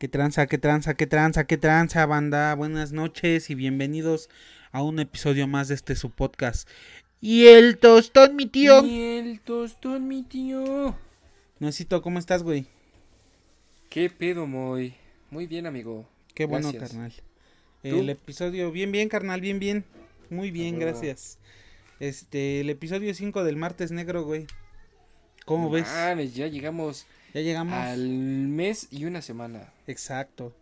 Qué tranza, qué tranza, qué tranza, qué tranza, banda. Buenas noches y bienvenidos a un episodio más de este su podcast. Y el tostón, mi tío. Y el tostón, mi tío. Necesito, ¿cómo estás, güey? ¿Qué pedo, muy? Muy bien, amigo. Qué bueno, carnal. El episodio, bien, bien, carnal, bien, bien. Muy bien, gracias. Este, el episodio 5 del martes negro, güey. ¿Cómo ves? ya llegamos ya llegamos. Al mes y una semana. Exacto.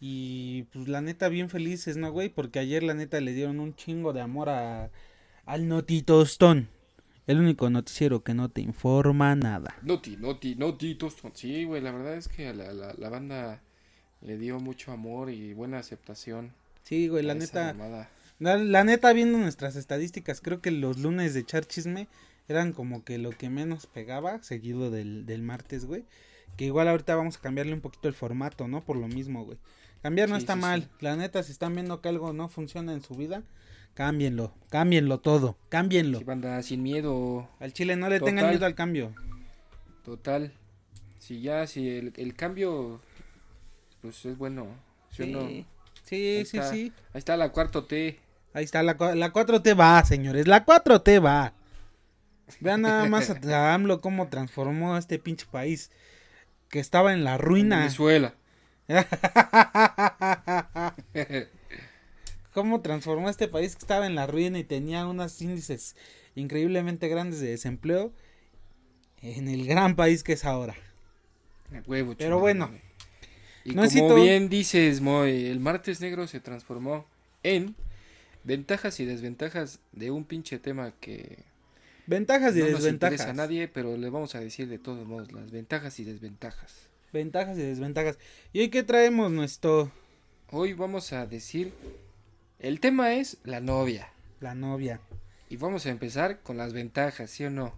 Y pues la neta, bien felices, ¿no, güey? Porque ayer la neta le dieron un chingo de amor a, al Notitostón. El único noticiero que no te informa nada. Noti, Noti, Noti Tostón. Sí, güey, la verdad es que la, la, la, banda le dio mucho amor y buena aceptación. Sí, güey, la neta. La, la, neta, viendo nuestras estadísticas, creo que los lunes de Char Chisme eran como que lo que menos pegaba, seguido del, del martes, güey. Que igual ahorita vamos a cambiarle un poquito el formato, ¿no? Por lo mismo, güey. Cambiar no está mal. La neta, si están viendo que algo no funciona en su vida, cámbienlo. Cámbienlo todo. Cámbienlo. Si banda, sin miedo. Al chile no le tengan miedo al cambio. Total. Si ya, si el, el cambio, pues es bueno. Sí, sí, sí, sí. Ahí está la cuarto T. Ahí está, la, la 4T va, señores. La 4T va. Vean nada más a AMLO cómo transformó a este pinche país que estaba en la ruina. Venezuela. cómo transformó a este país que estaba en la ruina y tenía unos índices increíblemente grandes de desempleo en el gran país que es ahora. Pero bueno. Y como bien dices, Moy, el martes negro se transformó en ventajas y desventajas de un pinche tema que Ventajas y desventajas. No a nadie, pero le vamos a decir de todos modos las ventajas y desventajas. Ventajas y desventajas. ¿Y hoy qué traemos nuestro? Hoy vamos a decir, el tema es la novia. La novia. Y vamos a empezar con las ventajas, ¿sí o no?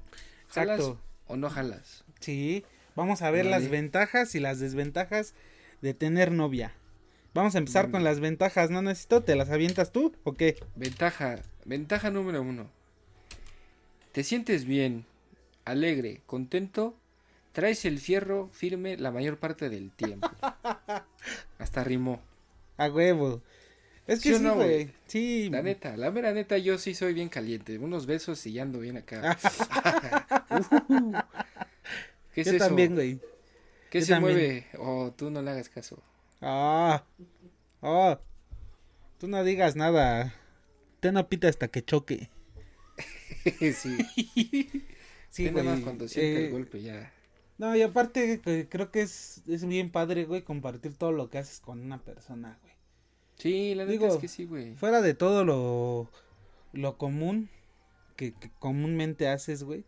¿Jalas o no jalas? Sí, vamos a ver las ventajas y las desventajas de tener novia. Vamos a empezar con las ventajas, ¿no necesito? ¿Te las avientas tú o qué? Ventaja, ventaja número uno te sientes bien, alegre, contento, traes el fierro firme la mayor parte del tiempo. Hasta rimó. A huevo. Es que sí, güey. Sí, La neta, la mera neta, yo sí soy bien caliente. Unos besos y ya ando bien acá. ¿Qué es yo también, güey. ¿Qué se mueve? Oh, tú no le hagas caso. Ah. Oh. Tú no digas nada. Ten no pita hasta que choque. sí. sí, güey. cuando siente el eh, golpe ya. No, y aparte creo que es, es bien padre, güey, compartir todo lo que haces con una persona, güey. Sí, la Digo, es que sí, güey. Fuera de todo lo, lo común que, comúnmente haces, güey.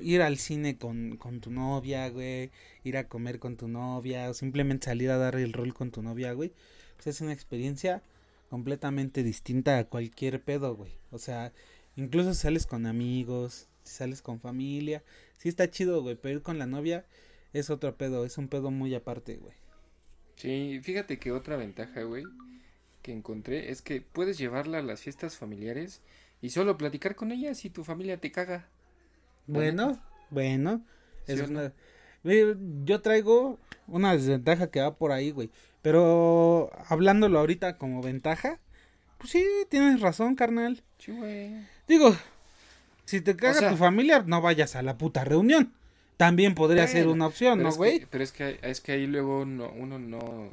Ir al cine con, con tu novia, güey. Ir a comer con tu novia. O simplemente salir a dar el rol con tu novia, güey. Pues es una experiencia completamente distinta a cualquier pedo, güey. O sea, Incluso si sales con amigos, si sales con familia. Sí está chido, güey, pero ir con la novia es otro pedo, es un pedo muy aparte, güey. Sí, fíjate que otra ventaja, güey, que encontré es que puedes llevarla a las fiestas familiares y solo platicar con ella si tu familia te caga. Bueno, bueno. Es una... Yo traigo una desventaja que va por ahí, güey. Pero hablándolo ahorita como ventaja, pues sí, tienes razón, carnal. Sí, güey. Digo, si te caga tu familia, no vayas a la puta reunión. También podría ser una opción, ¿no, güey? Pero es que, es que ahí luego uno no,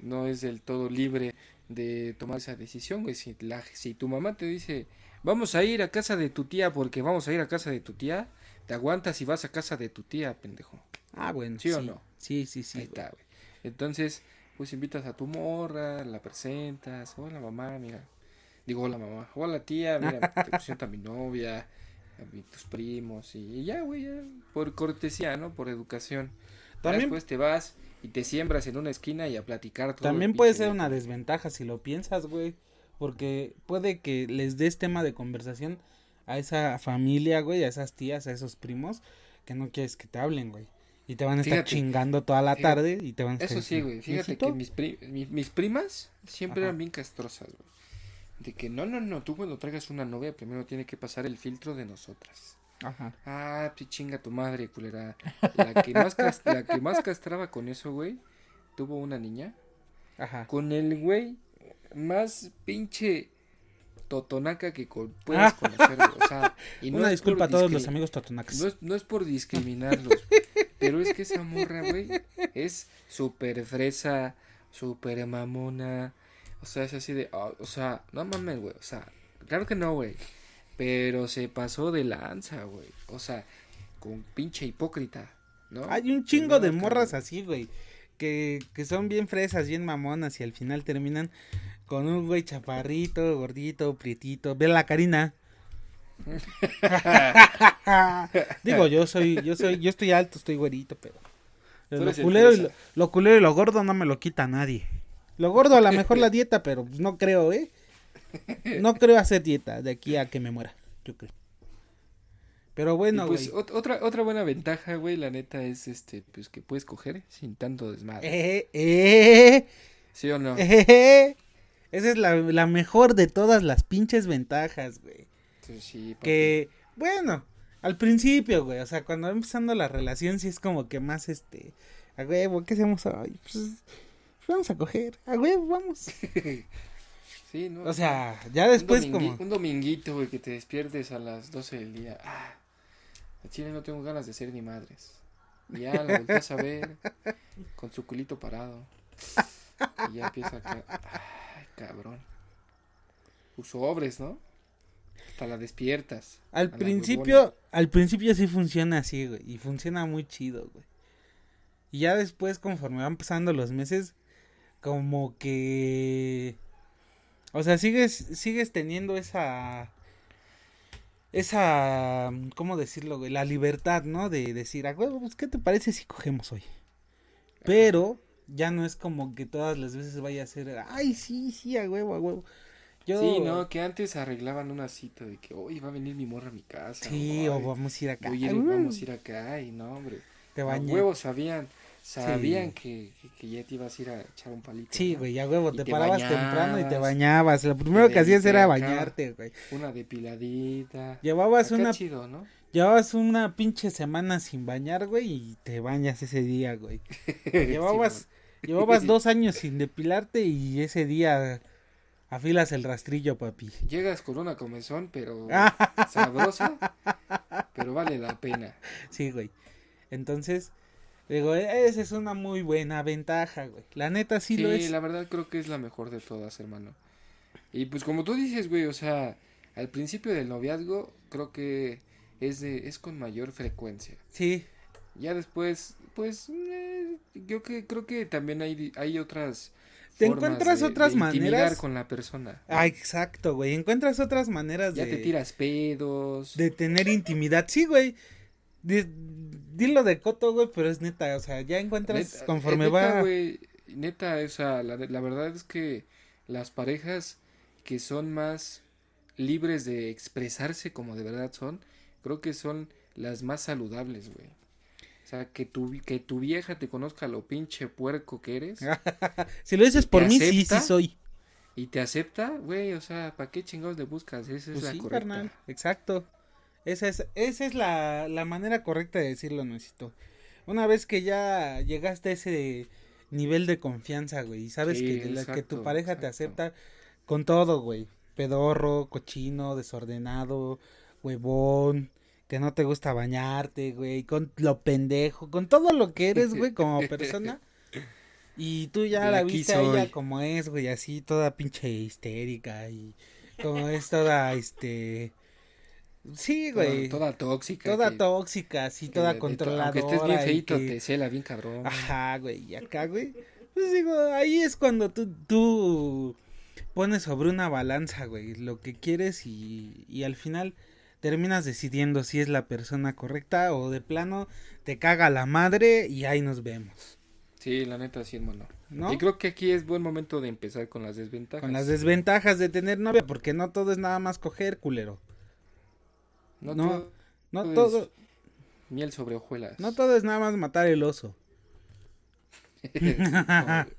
no es del todo libre de tomar esa decisión, güey. Si, la, si tu mamá te dice, vamos a ir a casa de tu tía porque vamos a ir a casa de tu tía, te aguantas y vas a casa de tu tía, pendejo. Ah, bueno. ¿Sí, o no? Sí, sí, sí. Ahí está, güey. Entonces, pues invitas a tu morra, la presentas, hola mamá, mira, Digo, hola mamá, hola tía, mira, te presento a mi novia, a tus primos y, ya, güey, por cortesía, ¿no? Por educación. También, después te vas y te siembras en una esquina y a platicar todo. También puede ser una desventaja si lo piensas, güey, porque puede que les des tema de conversación a esa familia, güey, a esas tías, a esos primos que no quieres que te hablen, güey. Y te van a estar chingando toda la tarde y te van a estar... Eso sí, güey. Fíjate que mis, mis, primas siempre eran bien castrosas, güey. De que no, no, no, tú cuando traigas una novia primero tiene que pasar el filtro de nosotras. Ajá. Ah, pues chinga tu madre, culera. La que más, la que más castraba con eso, güey, tuvo una niña Ajá. con el güey más pinche totonaca que puedas conocer, güey. O sea, y no Una disculpa a todos los amigos totonacas. No es, no es por discriminarlos, pero es que esa morra, güey, es súper fresa, súper mamona. O sea, es así de, ah, o sea, no mames, güey. O sea, claro que no, güey. Pero se pasó de lanza, güey. O sea, con pinche hipócrita, ¿no? Hay un chingo de morras así, güey. Que, que son bien fresas, bien mamonas y al final terminan con un güey chaparrito, gordito, prietito. Ve la Karina. Digo, yo soy, yo soy, yo estoy alto, estoy güerito, pero. Culero, y lo culero y lo gordo no me lo quita nadie. Lo gordo a lo mejor la dieta, pero pues no creo, ¿eh? No creo hacer dieta de aquí a que me muera, yo creo. Pero bueno, pues güey. otra, otra buena ventaja, güey, la neta es este, pues que puedes coger sin tanto desmadre. Eh, eh, ¿Sí o no? eh. Esa es la, la mejor de todas las pinches ventajas, güey. Sí. Que, bueno, al principio, güey, o sea, cuando va empezando la relación, sí es como que más, este, a huevo, ¿qué hacemos hoy? Pues vamos a coger, a huevo, vamos. Sí, ¿no? O sea, ya después como... Un dominguito, güey, que te despiertes a las 12 del día. Ah, a Chile no tengo ganas de ser ni madres. Y ya lo volteas a ver con su culito parado. Y ya empieza a... Ay, cabrón. Tus sobres, ¿no? Hasta la despiertas. Al la principio, al principio sí funciona así, güey, y funciona muy chido, güey. Y ya después, conforme van pasando los meses, como que... O sea, sigues, sigues teniendo esa... Esa... ¿Cómo decirlo? La libertad, ¿no? De decir, a huevo, pues, ¿qué te parece si cogemos hoy? Pero ya no es como que todas las veces vaya a ser, ay, sí, sí, a huevo, a huevo. Yo... Sí, no, que antes arreglaban una cita de que, oye, va a venir mi morra a mi casa. Sí, o vamos a ir acá. Oye, vamos a ir acá. Y no, hombre. Te A bañé. huevos sabían, sabían Sí. que, que, ya te ibas a ir a echar un palito. Sí, ¿no? güey, ya huevo, te, te parabas temprano y te bañabas. Lo primero que hacías era bañarte, güey. Una depiladita. Llevabas Acá una, chido, ¿no? llevabas una pinche semana sin bañar, güey, y te bañas ese día, güey. Llevabas, llevabas dos años sin depilarte y ese día afilas el rastrillo, papi. Llegas con una comezón, pero sabrosa, pero vale la pena. Sí, güey. Entonces, digo, e- esa es una muy buena ventaja, güey. La neta sí, Sí, lo es. la verdad creo que es la mejor de todas, hermano. Y pues como tú dices, güey, o sea, al principio del noviazgo creo que es de, es con mayor frecuencia. Sí, Ya después, pues, eh, yo que creo que también hay, hay otras. Te formas encuentras de- otras de maneras. con la persona. ah, exacto, güey. Encuentras otras maneras Ya de... te tiras pedos. de tener intimidad. Sí, güey. Di- Dilo de coto, güey, pero es neta, o sea, ya encuentras Neta, conforme eh, neta, va. güey, neta, o sea, la, la verdad es que las parejas que son más libres de expresarse como de verdad son, creo que son las más saludables, güey. O sea, que tu, que tu vieja te conozca lo pinche puerco que eres si lo dices por ¿Te mí, sí, sí soy. y te acepta, güey, o sea, ¿para qué chingados le buscas? Esa es Pues la sí, correcta. carnal, exacto. Esa es, esa es la, la manera correcta de decirlo, Necesito. Una vez que ya llegaste a ese nivel de confianza, güey, y sabes Sí, que, tu exacto, pareja te acepta con todo, güey. Pedorro, cochino, desordenado, huevón, que no te gusta bañarte, güey, con lo pendejo, con todo lo que eres, güey, como persona. Y tú ya la viste a ella como es, güey, así toda pinche histérica y como es toda, este... Sí, güey. Toda, tóxica. Toda que- tóxica, que toda de- de to- controladora. Aunque estés bien feito, que- te cela bien cabrón. Ajá, güey, y acá, güey. Pues digo, ahí es cuando tú, tú pones sobre una balanza, güey, lo que quieres y, y al final terminas decidiendo si es la persona correcta o de plano te caga la madre y ahí nos vemos, Sí, la neta sí, hermano. ¿no? Y creo que aquí es buen momento de empezar con las desventajas. Con las desventajas de tener novia, porque no todo es nada más coger, culero. No, no, todo No todo, miel sobre hojuelas. no todo es nada más matar el oso.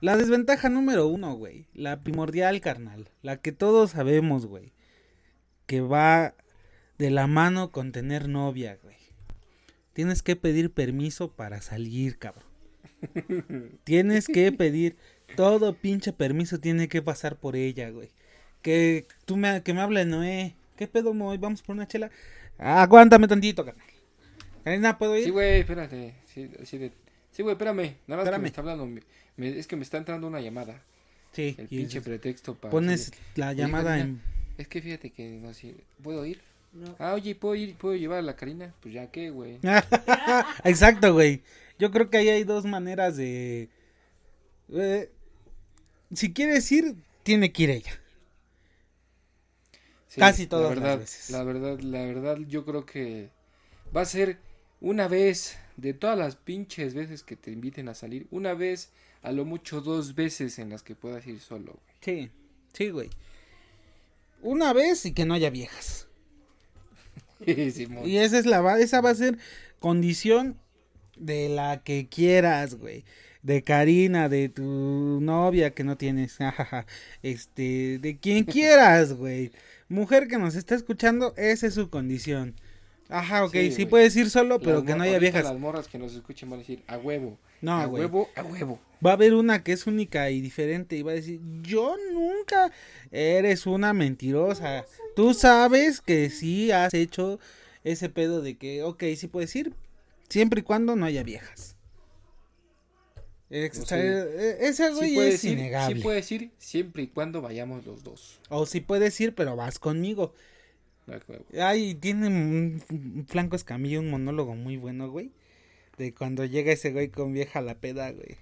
La desventaja número uno, güey. La primordial, carnal. La que todos sabemos, güey. Que va de la mano con tener novia, güey. Tienes que pedir permiso para salir, cabrón. Tienes que pedir todo pinche permiso tiene que pasar por ella, güey. Que tú me que me hable Noé. ¿Qué pedo, Moy? Vamos por una chela. aguántame tantito, carnal. Karina, ¿puedo ir? Sí, güey, espérate. Sí, de... sí, güey, espérame. Nada más que me está hablando. es que me está entrando una llamada. Sí. El pinche pretexto para. Pones la llamada en. Es que fíjate que no sé. ¿Puedo ir? No. Ah, oye, ¿puedo ir? ¿Puedo llevar a la Karina? Pues ya qué, güey. Exacto, güey. Yo creo que ahí hay dos maneras de. Eh, si quieres ir, tiene que ir ella. Casi todas las veces. La verdad, la verdad, yo creo que va a ser una vez de todas las pinches veces que te inviten a salir, una vez, a lo mucho dos veces en las que puedas ir solo, güey. Sí, sí, güey. Una vez y que no haya viejas. y esa es la esa va a ser condición de la que quieras, güey de Karina, de tu novia que no tienes, este, de quien quieras, güey. Mujer que nos está escuchando, esa es su condición. Ajá, ok, sí, puedes ir solo, pero que no haya viejas. Las morras que nos escuchen van a decir, a huevo. No, a huevo, a huevo. Va a haber una que es única y diferente y va a decir, yo nunca eres una mentirosa. Tú sabes que sí has hecho ese pedo de que, ok, sí puedes ir, siempre y cuando no haya viejas. E, ese güey es innegable. Sí puedes ir siempre y cuando vayamos los dos. O sí puedes ir, pero vas conmigo. Ay, tiene un flanco escamillo, un monólogo muy bueno, güey. De cuando llega ese güey con vieja a la peda, güey.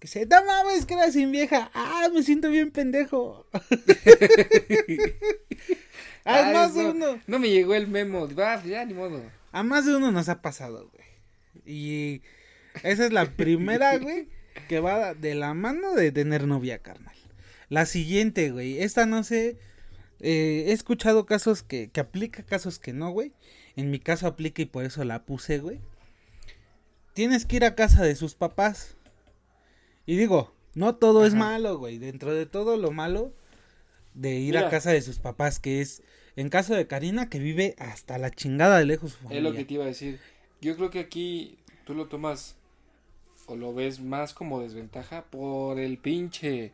Que se, no mames, que era sin vieja. Ah, me siento bien pendejo. Ay, más de uno. No me llegó el memo. Va, ya ni modo. A más de uno nos ha pasado, güey. Y esa es la primera, güey, que va de la mano de tener novia, carnal. La siguiente, güey, esta no sé, eh, he escuchado casos que, que aplica, casos que no, güey. En mi caso aplica y por eso la puse, güey. Tienes que ir a casa de sus papás. Y digo, no todo es malo, güey. Dentro de todo lo malo de ir a casa de sus papás, que es, en caso de Karina, que vive hasta la chingada de lejos. Es lo que te iba a decir. Yo creo que aquí tú lo tomas o lo ves más como desventaja por el pinche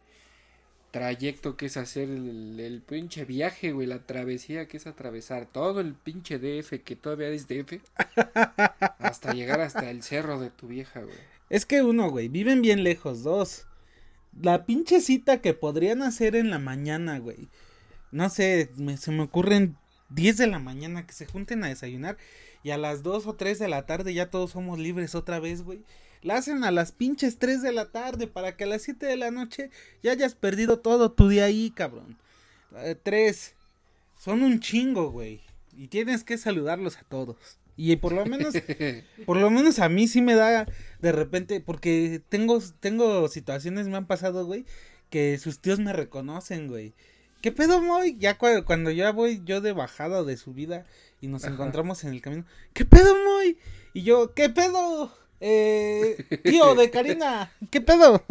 trayecto que es hacer el, pinche viaje, güey, la travesía que es atravesar todo el pinche DF que todavía es DF hasta llegar hasta el cerro de tu vieja, güey. Es que uno, güey, viven bien lejos, dos. La pinche cita que podrían hacer en la mañana, güey. No sé, se me ocurren 10 de la mañana que se junten a desayunar y a las 2 o 3 de la tarde ya todos somos libres otra vez, güey. La hacen a las pinches 3 de la tarde para que a las 7 de la noche ya hayas perdido todo tu día ahí, cabrón. 3. Eh, son un chingo, güey. Y tienes que saludarlos a todos. Y por lo menos, por lo menos a mí sí me da de repente, porque tengo, tengo situaciones, me han pasado, güey, que sus tíos me reconocen, güey. ¿Qué pedo, Moy? Ya cuando, ya voy yo de bajada o de subida y nos encontramos en el camino. ¿Qué pedo, Moy? Y yo, ¿qué pedo? Eh, tío de Karina, ¿qué pedo?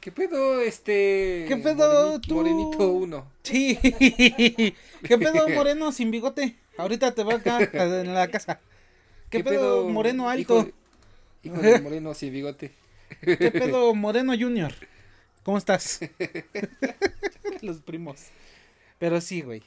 ¿Qué pedo, este? ¿Qué pedo tú? Morenito uno. Sí. ¿Qué pedo, moreno sin bigote? Ahorita te va acá en la casa. ¿Qué, pedo, moreno alto? Hijo, de moreno sin bigote. ¿Qué pedo, moreno junior? ¿Cómo estás? Los primos. Pero sí, güey.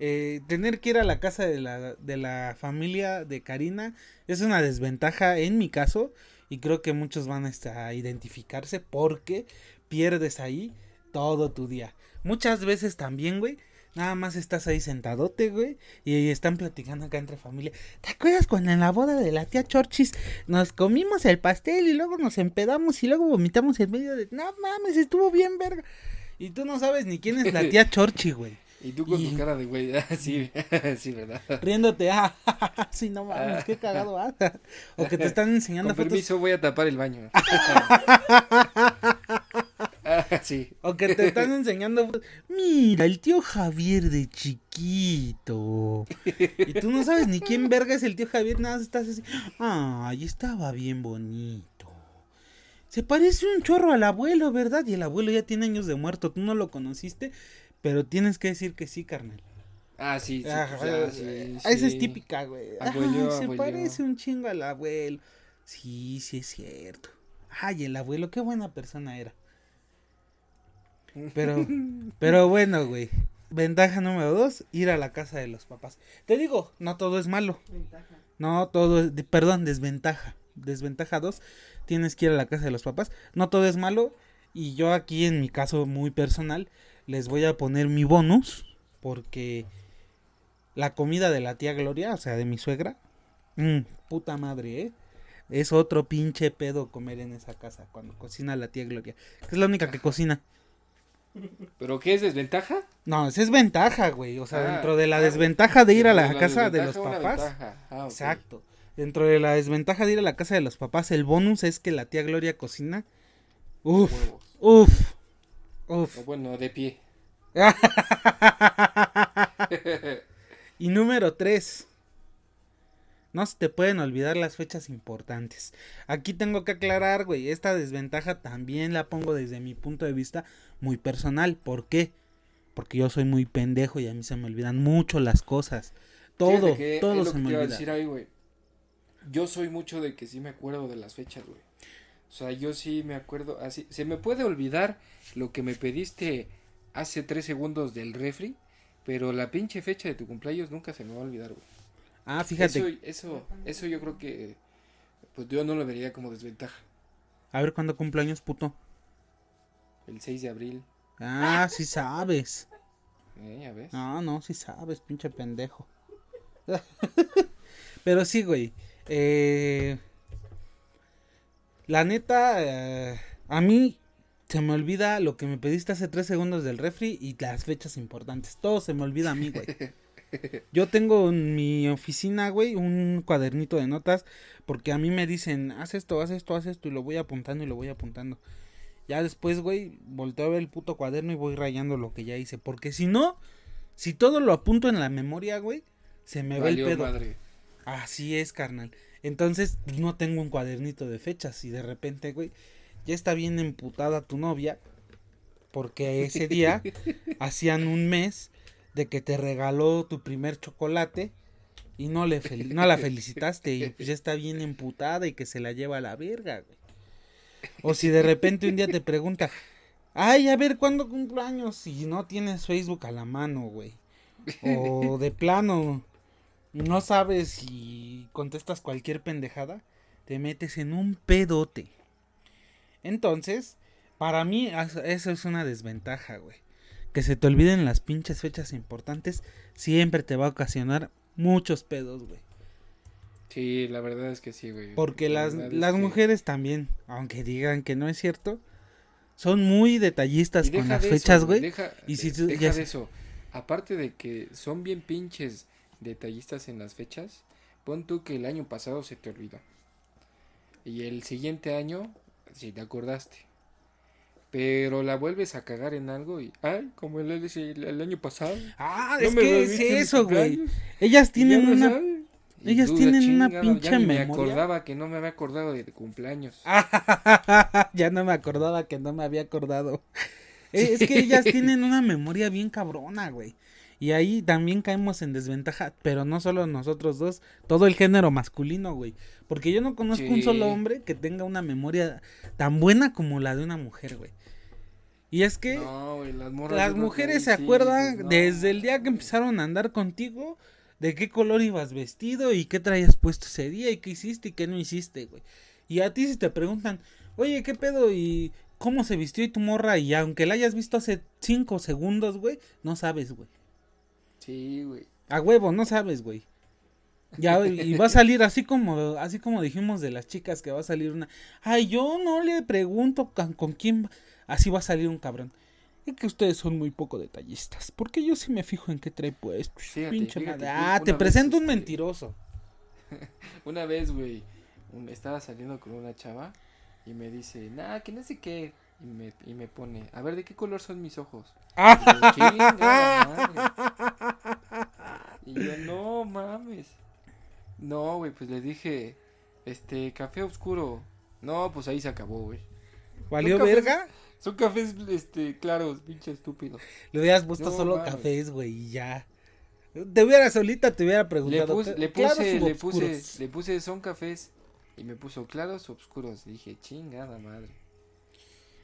Eh, tener que ir a la casa de la, de la familia de Karina es una desventaja en mi caso y creo que muchos van a identificarse porque pierdes ahí todo tu día. Muchas veces también, güey, nada más estás ahí sentadote, güey, y están platicando acá entre familia. ¿Te acuerdas cuando en la boda de la tía Chorchis nos comimos el pastel y luego nos empedamos y luego vomitamos en medio de... No mames, estuvo bien verga. Y tú no sabes ni quién es la tía Chorchi, güey. Y tú con tu cara de güey, ah, sí, sí, ¿verdad? Riéndote, ah, sí, no mames, qué cagado, ah. O que te están enseñando con permiso, voy a tapar el baño. ah, sí. O que te están enseñando, mira, el tío Javier de chiquito. Y tú no sabes ni quién verga es el tío Javier, nada, estás así, ay, estaba bien bonito. Se parece un chorro al abuelo, ¿verdad? Y el abuelo ya tiene años de muerto, tú no lo conociste, pero tienes que decir que sí, carnal. Ah, sí, sí, ah, pues, sí, Esa es típica, güey. se parece un chingo al abuelo. Sí, sí es cierto. Ay, el abuelo, qué buena persona era. Pero, pero bueno, güey. Ventaja número dos, ir a la casa de los papás. Te digo, no todo es malo. No todo es, perdón, desventaja. Desventaja dos, tienes que ir a la casa de los papás. No todo es malo. Y yo aquí en mi caso muy personal, les voy a poner mi bonus. Porque la comida de la tía Gloria, o sea, de mi suegra, mmm, puta madre, ¿eh? Es otro pinche pedo comer en esa casa cuando cocina la tía Gloria. Que es la única que cocina. ¿Pero qué es desventaja? No, es ventaja, güey. O sea, ah, dentro de la desventaja de ir a la, casa de los papás. Ah, Exacto. Dentro de la desventaja de ir a la casa de los papás, el bonus es que la tía Gloria cocina. Uf. Uf. Uf. bueno, de pie. y número tres. No se te pueden olvidar las fechas importantes. Aquí tengo que aclarar, güey, esta desventaja también la pongo desde mi punto de vista muy personal. ¿Por qué? Porque yo soy muy pendejo y a mí se me olvidan mucho las cosas. Todo, todo se me olvida. Yo soy mucho de que sí me acuerdo de las fechas, güey. O sea, yo sí me acuerdo así. Se me puede olvidar lo que me pediste hace tres segundos del refri, pero la pinche fecha de tu cumpleaños nunca se me va a olvidar, güey. Ah, fíjate. Eso, eso, eso yo creo que, pues yo no lo vería como desventaja. A ver, ¿cuándo cumpleaños, puto? El 6 de abril. Ah, sí sabes. Eh, ya ves. No, no, sí sabes, pinche pendejo. Pero sí, güey. Eh, la neta, eh, a mí se me olvida lo que me pediste hace tres segundos del refri y las fechas importantes. Todo se me olvida a mí, güey. Yo tengo en mi oficina, güey, un cuadernito de notas porque a mí me dicen, haz esto, haz esto, haz esto y lo voy apuntando y lo voy apuntando. Ya después, güey, volteo a ver el puto cuaderno y voy rayando lo que ya hice. Porque si no, si todo lo apunto en la memoria, güey, se me ve el pedo. Así es, carnal. Entonces, pues, no tengo un cuadernito de fechas y de repente, güey, ya está bien emputada tu novia porque ese día hacían un mes de que te regaló tu primer chocolate y no le no la felicitaste y pues ya está bien emputada y que se la lleva a la verga, güey. O si de repente un día te pregunta, ay, a ver, ¿cuándo cumplo años? Si no tienes Facebook a la mano, güey. O de plano, no sabes si contestas cualquier pendejada, te metes en un pedote. Entonces, para mí eso es una desventaja, güey que se te olviden las pinches fechas importantes, siempre te va a ocasionar muchos pedos, güey. Sí, la verdad es que sí, güey. Porque las, las mujeres también, aunque digan que no es cierto, son muy detallistas con las fechas, güey. y si deja de eso. Aparte de que son bien pinches detallistas en las fechas, pon tú que el año pasado se te olvidó. Y el siguiente año, si te acordaste. Pero la vuelves a cagar en algo y, ay, como el, el, año pasado. Ah, es que es eso, güey. Ellas tienen una... Ellas tienen una pinche ya memoria. me acordaba que no me había acordado de cumpleaños. ya no me acordaba que no me había acordado. Es que ellas tienen una memoria bien cabrona, güey. Y ahí también caemos en desventaja, pero no solo nosotros dos, todo el género masculino, güey. Porque yo no conozco un solo hombre que tenga una memoria tan buena como la de una mujer, güey. Y es que las, mujeres se acuerdan desde el día que empezaron a andar contigo de qué color ibas vestido y qué traías puesto ese día y qué hiciste y qué no hiciste, güey. Y a ti si te preguntan, oye, ¿qué pedo? ¿Y cómo se vistió y tu morra? Y aunque la hayas visto hace cinco segundos, güey, no sabes, güey. Sí, güey. A huevo, no sabes, güey. Ya, y va a salir así como, así como dijimos de las chicas que va a salir una. Ay, yo no le pregunto con, con quién. Así va a salir un cabrón. Es que ustedes son muy poco detallistas. Porque yo sí me fijo en qué trae pues. pinche madre. Ah, te presento un este, mentiroso. una vez, güey, estaba saliendo con una chava y me dice, nah, que no sé qué. Y me, y me pone, a ver, ¿de qué color son mis ojos? y, yo, no mames. No, güey, pues le dije, este, café oscuro. No, pues ahí se acabó, güey. ¿Valió verga? Son cafés, este, claros, pinche estúpido. Le hubieras puesto solo cafés, güey, y ya. Te hubiera solita, te hubiera preguntado. Le, puse, le puse, le puse, le puse, son cafés. Y me puso claros o oscuros. Dije, chingada madre.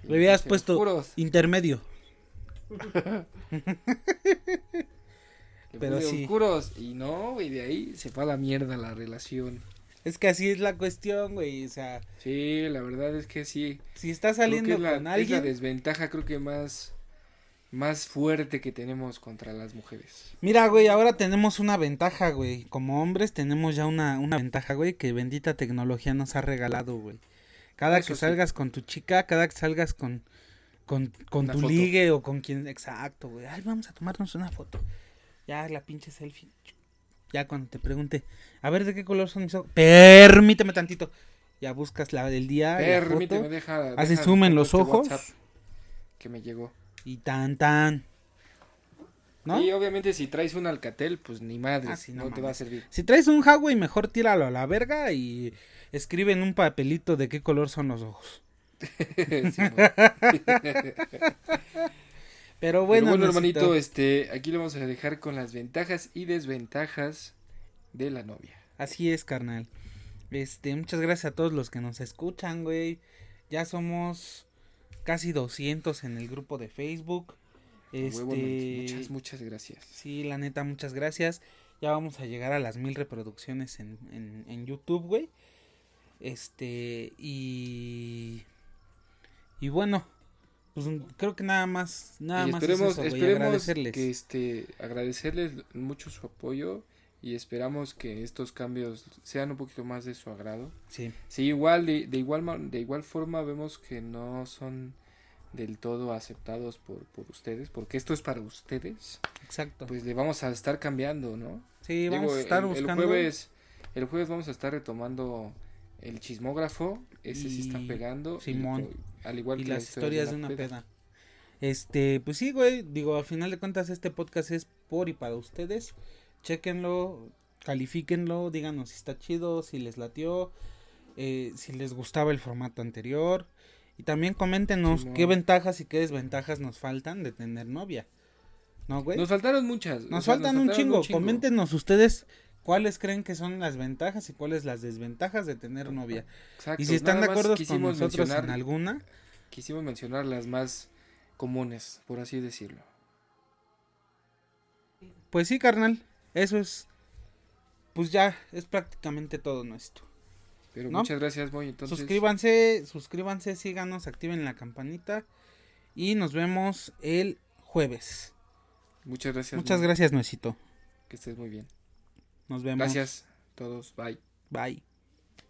Le hubieras puse puesto intermedio. Le pero puse sí. oscuros. Y no, güey, de ahí se fue a la mierda la relación. Es que así es la cuestión, güey. O sea, Sí, la verdad es que sí. si Creo saliendo la, con es la alguien. desventaja, creo que más, más fuerte que tenemos contra las mujeres. Mira, güey, ahora tenemos una ventaja, güey. Como hombres tenemos ya una, una ventaja, güey, que bendita tecnología nos ha regalado, güey. Cada Eso que sí. salgas con tu chica, cada que salgas con, con, con tu foto. ligue o con quien... Exacto, güey. Ay, vamos a tomarnos una foto. Ya, la pinche selfie. Ya cuando te pregunte, a ver, ¿de qué color son mis ojos? Permíteme tantito. Ya buscas la del día, la Permíteme, foto, deja. haces deja- zoom en los este ojos. WhatsApp Que me llegó. y tan, tan. ¿No? Y obviamente si traes un Alcatel, pues ni madre, Ah, sí, no no, te va a servir. Si traes un Huawei, mejor tíralo a la verga y escribe en un papelito de qué color son los ojos. Pero Pero bueno, bueno, hermanito, este, aquí lo vamos a dejar con las ventajas y desventajas de la novia. así es, carnal. Este, muchas gracias a todos los que nos escuchan, güey. Ya somos casi 200 en el grupo de Facebook. Este, muchas, muchas gracias. sí, la neta, muchas gracias. Ya vamos a llegar a las mil reproducciones en, en, en YouTube, güey. Este, y. Y bueno, pues creo que nada más, nada y más esperemos, es eso, esperemos agradecerles. que este, agradecerles mucho su apoyo y esperamos que estos cambios sean un poquito más de su agrado. Sí, Sí, igual, de, de igual, de igual forma vemos que no son del todo aceptados por, por ustedes, porque esto es para ustedes, exacto. pues le vamos a estar cambiando, ¿no? sí, vamos Digo, a estar el, el buscando. jueves, el jueves vamos a estar retomando el chismógrafo, ese sí está pegando. Simón. al igual y que las historias de una peda. peda. Este, pues sí, güey, digo, al final de cuentas este podcast es por y para ustedes. Chequenlo, califíquenlo, díganos si está chido, si les latió, eh, si les gustaba el formato anterior. Y también coméntenos qué ventajas y qué desventajas nos faltan de tener novia. ¿No, güey? Nos faltaron muchas. o Nos sea, faltan un chingo. Coméntenos ustedes cuáles creen que son las ventajas y cuáles las desventajas de tener novia. Exacto, Y si están de nada acuerdo con nosotros en alguna, Quisimos mencionar las más comunes, por así decirlo. Pues sí, carnal. Eso es. Pues ya, es prácticamente todo nuestro. Pero ¿No? muchas gracias. Entonces, suscríbanse, suscríbanse, síganos, activen la campanita. Y nos vemos el jueves. muchas gracias. Muchas gracias, Nuesito. Que estés muy bien. Nos vemos. Gracias a todos. Bye. Bye.